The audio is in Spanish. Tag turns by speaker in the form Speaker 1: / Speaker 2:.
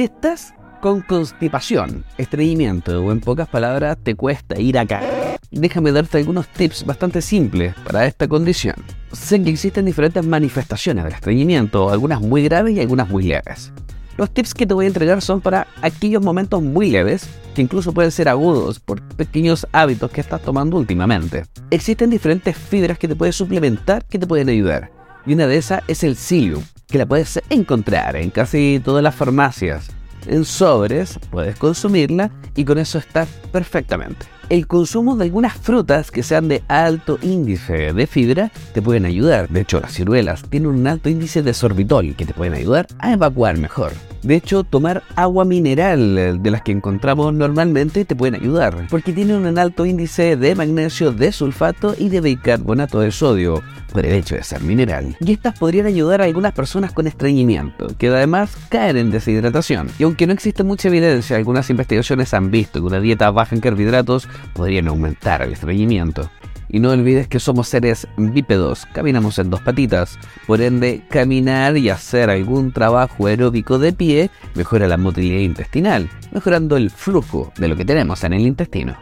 Speaker 1: Si estás con constipación, estreñimiento o en pocas palabras te cuesta ir acá, déjame darte algunos tips bastante simples para esta condición. Sé que existen diferentes manifestaciones del estreñimiento, algunas muy graves y algunas muy leves. Los tips que te voy a entregar son para aquellos momentos muy leves, que incluso pueden ser agudos por pequeños hábitos que estás tomando últimamente. Existen diferentes fibras que te puedes suplementar que te pueden ayudar. Y una de esas es el psyllium, que la puedes encontrar en casi todas las farmacias. En sobres puedes consumirla y con eso estás perfectamente el consumo de algunas frutas que sean de alto índice de fibra te pueden ayudar. De hecho, las ciruelas tienen un alto índice de sorbitol que te pueden ayudar a evacuar mejor. De hecho, tomar agua mineral de las que encontramos normalmente te pueden ayudar, porque tienen un alto índice de magnesio, de sulfato y de bicarbonato de sodio, por el hecho de ser mineral. Y estas podrían ayudar a algunas personas con estreñimiento, que además caen en deshidratación. Y aunque no existe mucha evidencia, algunas investigaciones han visto que una dieta baja en carbohidratos podrían aumentar el estreñimiento. Y no olvides que somos seres bípedos, caminamos en dos patitas, por ende caminar y hacer algún trabajo aeróbico de pie mejora la motilidad intestinal, mejorando el flujo de lo que tenemos en el intestino.